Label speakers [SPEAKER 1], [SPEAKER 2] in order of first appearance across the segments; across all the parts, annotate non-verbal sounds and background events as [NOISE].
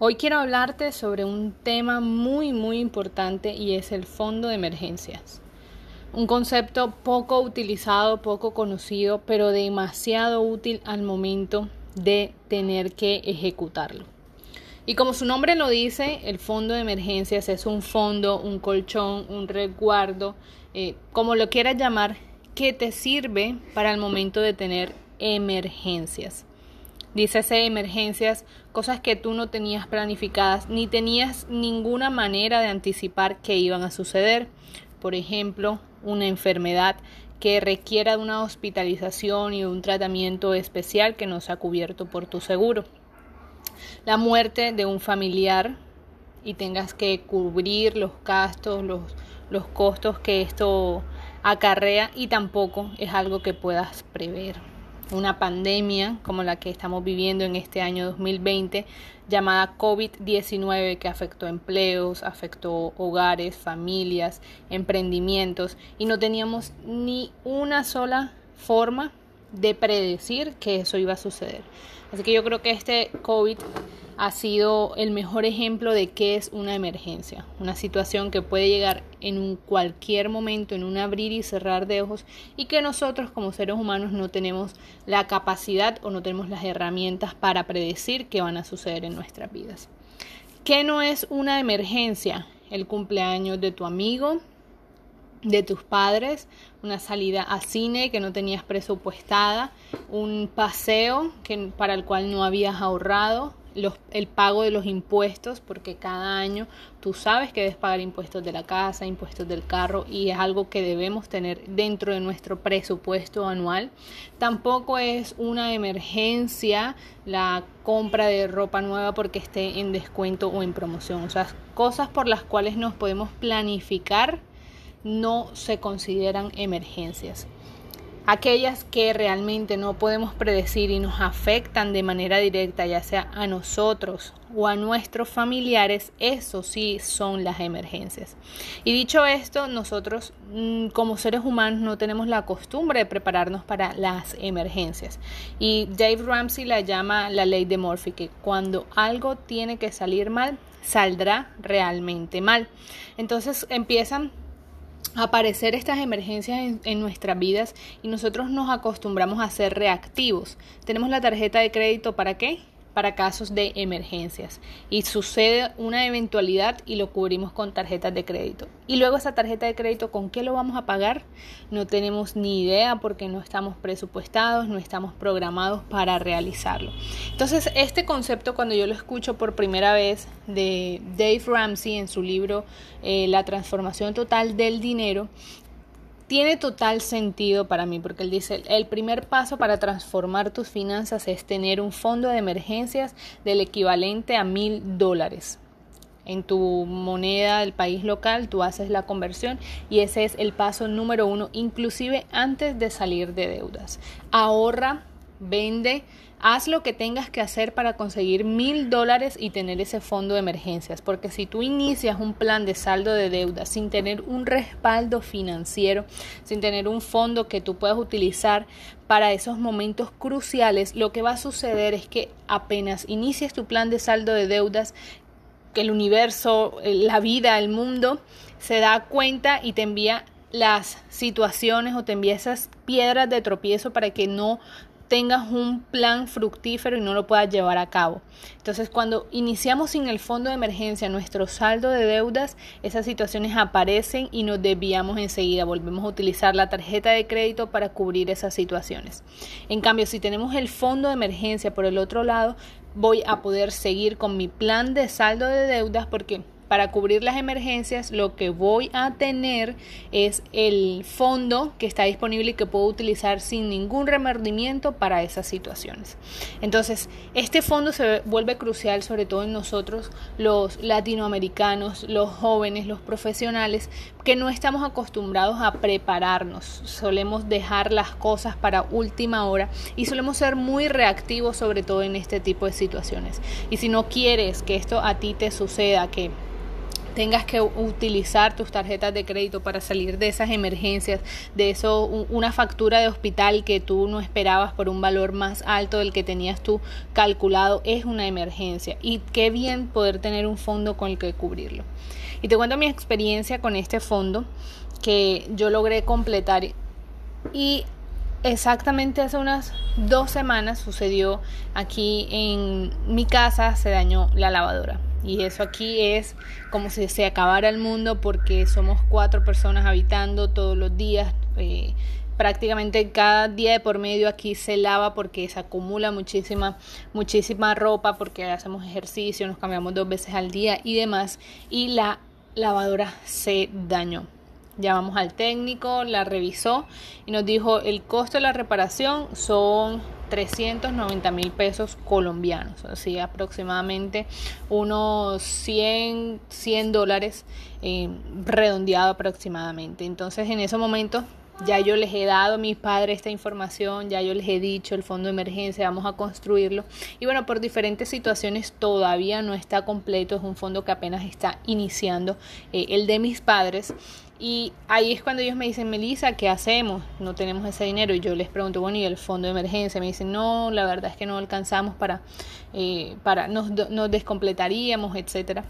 [SPEAKER 1] Hoy quiero hablarte sobre un tema muy muy importante y es el fondo de emergencias. Un concepto poco utilizado, poco conocido, pero demasiado útil al momento de tener que ejecutarlo. Y como su nombre lo dice, el fondo de emergencias es un fondo, un colchón, un resguardo, eh, como lo quieras llamar, que te sirve para el momento de tener emergencias. Dícese emergencias, cosas que tú no tenías planificadas ni tenías ninguna manera de anticipar que iban a suceder. Por ejemplo, una enfermedad que requiera de una hospitalización y un tratamiento especial que no se ha cubierto por tu seguro. La muerte de un familiar y tengas que cubrir los gastos, los, los costos que esto acarrea y tampoco es algo que puedas prever una pandemia como la que estamos viviendo en este año 2020 llamada COVID-19 que afectó empleos, afectó hogares, familias, emprendimientos y no teníamos ni una sola forma de predecir que eso iba a suceder. Así que yo creo que este COVID ha sido el mejor ejemplo de qué es una emergencia, una situación que puede llegar en un cualquier momento, en un abrir y cerrar de ojos y que nosotros como seres humanos no tenemos la capacidad o no tenemos las herramientas para predecir qué van a suceder en nuestras vidas. ¿Qué no es una emergencia? El cumpleaños de tu amigo, de tus padres, una salida a cine que no tenías presupuestada, un paseo que, para el cual no habías ahorrado, el pago de los impuestos, porque cada año tú sabes que debes pagar impuestos de la casa, impuestos del carro y es algo que debemos tener dentro de nuestro presupuesto anual. Tampoco es una emergencia la compra de ropa nueva porque esté en descuento o en promoción. O sea, cosas por las cuales nos podemos planificar no se consideran emergencias aquellas que realmente no podemos predecir y nos afectan de manera directa, ya sea a nosotros o a nuestros familiares, eso sí son las emergencias. Y dicho esto, nosotros mm, como seres humanos no tenemos la costumbre de prepararnos para las emergencias. Y Dave Ramsey la llama la ley de Murphy, que cuando algo tiene que salir mal, saldrá realmente mal. Entonces empiezan aparecer estas emergencias en, en, nuestras vidas y nosotros nos acostumbramos a ser reactivos. Tenemos la tarjeta de crédito para qué? Para casos de emergencias y sucede una eventualidad y lo cubrimos con tarjetas de crédito. Y luego esa tarjeta de crédito, ¿con qué lo vamos a pagar? No tenemos ni idea porque no estamos presupuestados, no estamos programados para realizarlo. Entonces, este concepto cuando yo lo escucho por primera vez de Dave Ramsey en su libro eh, La transformación total del dinero, tiene total sentido para mí porque él dice, el primer paso para transformar tus finanzas es tener un fondo de emergencias del equivalente a mil dólares. En tu moneda del país local tú haces la conversión y ese es el paso número uno, inclusive antes de salir de deudas. Ahorra, vende, Haz lo que tengas que hacer para conseguir mil dólares y tener ese fondo de emergencias, porque si tú inicias un plan de saldo de deuda sin tener un respaldo financiero, sin tener un fondo que tú puedas utilizar para esos momentos cruciales, lo que va a suceder es que apenas inicies tu plan de saldo de deudas, que el universo, la vida, el mundo se da cuenta y te envía las situaciones o te envía esas piedras de tropiezo para que no tengas un plan fructífero y no lo puedas llevar a cabo. Entonces, cuando iniciamos sin el fondo de emergencia nuestro saldo de deudas, esas situaciones aparecen y nos desviamos enseguida. Volvemos a utilizar la tarjeta de crédito para cubrir esas situaciones. En cambio, si tenemos el fondo de emergencia por el otro lado, voy a poder seguir con mi plan de saldo de deudas porque para cubrir las emergencias lo que voy a tener es el fondo que está disponible y que puedo utilizar sin ningún remordimiento para esas situaciones. Entonces, este fondo se vuelve crucial sobre todo en nosotros los latinoamericanos, los jóvenes, los profesionales, que no estamos acostumbrados a prepararnos. Solemos dejar las cosas para última hora y solemos ser muy reactivos sobre todo en este tipo de situaciones. Y si no quieres que esto a ti te suceda, que tengas que utilizar tus tarjetas de crédito para salir de esas emergencias, de eso, una factura de hospital que tú no esperabas por un valor más alto del que tenías tú calculado, es una emergencia. Y qué bien poder tener un fondo con el que cubrirlo. Y te cuento mi experiencia con este fondo que yo logré completar y exactamente hace unas dos semanas sucedió aquí en mi casa, se dañó la lavadora. Y eso aquí es como si se acabara el mundo porque somos cuatro personas habitando todos los días. Eh, prácticamente cada día de por medio aquí se lava porque se acumula muchísima, muchísima ropa porque hacemos ejercicio, nos cambiamos dos veces al día y demás. Y la lavadora se dañó. Llamamos al técnico, la revisó y nos dijo el costo de la reparación son 390 mil pesos colombianos, así aproximadamente unos 100, 100 dólares eh, redondeado aproximadamente. Entonces en ese momento ya yo les he dado a mis padres esta información, ya yo les he dicho el fondo de emergencia, vamos a construirlo. Y bueno, por diferentes situaciones todavía no está completo, es un fondo que apenas está iniciando, eh, el de mis padres. Y ahí es cuando ellos me dicen, Melissa, ¿qué hacemos? No tenemos ese dinero. Y yo les pregunto, bueno, ¿y el fondo de emergencia? Me dicen, no, la verdad es que no alcanzamos para, eh, para nos, nos descompletaríamos, etcétera.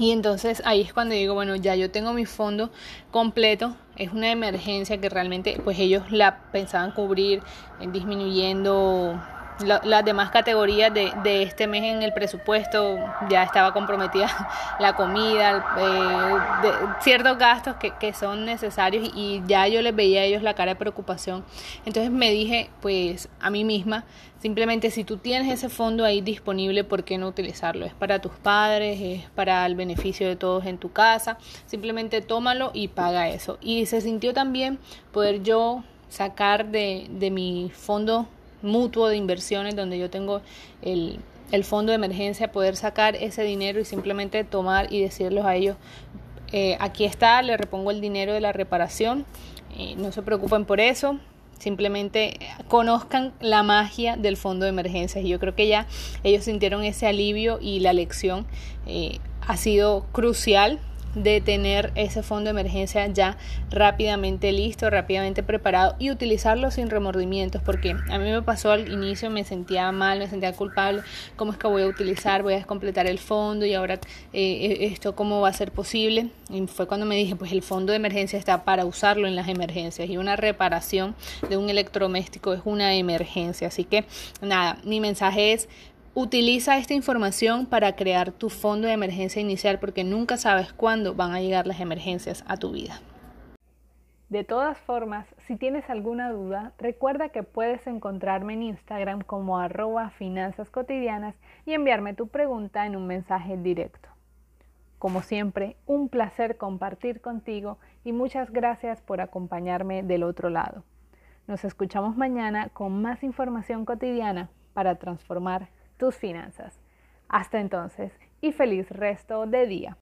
[SPEAKER 1] Y entonces ahí es cuando digo, bueno, ya yo tengo mi fondo completo, es una emergencia que realmente pues ellos la pensaban cubrir eh, disminuyendo las demás categorías de, de, este mes en el presupuesto ya estaba comprometida [LAUGHS] la comida, eh, ciertos gastos que, que, son necesarios y ya yo les veía a ellos la cara de preocupación. Entonces me dije, pues a mí misma, simplemente si tú tienes ese fondo ahí disponible, ¿por qué no utilizarlo? Es para tus padres, es para el beneficio de todos en tu casa, simplemente tómalo y paga eso. Y se sintió también poder yo sacar de, de mi fondo mutuo de inversiones donde yo tengo el, el fondo de emergencia, poder sacar ese dinero y simplemente tomar y decirles a ellos, eh, aquí está, le repongo el dinero de la reparación, eh, no se preocupen por eso, simplemente conozcan la magia del fondo de emergencias. Y yo creo que ya ellos sintieron ese alivio y la lección eh, ha sido crucial de tener ese fondo de emergencia ya rápidamente listo, rápidamente preparado y utilizarlo sin remordimientos, porque a mí me pasó al inicio, me sentía mal, me sentía culpable, ¿cómo es que voy a utilizar, voy a completar el fondo y ahora eh, esto cómo va a ser posible? Y fue cuando me dije, pues el fondo de emergencia está para usarlo en las emergencias y una reparación de un electrodoméstico es una emergencia, así que nada, mi mensaje es Utiliza esta información para crear tu fondo de emergencia inicial porque nunca sabes cuándo van a llegar las emergencias a tu vida. De todas formas, si tienes alguna duda, recuerda que puedes encontrarme en Instagram como arroba finanzas cotidianas y enviarme tu pregunta en un mensaje directo. Como siempre, un placer compartir contigo y muchas gracias por acompañarme del otro lado. Nos escuchamos mañana con más información cotidiana para transformar tus finanzas. Hasta entonces y feliz resto de día.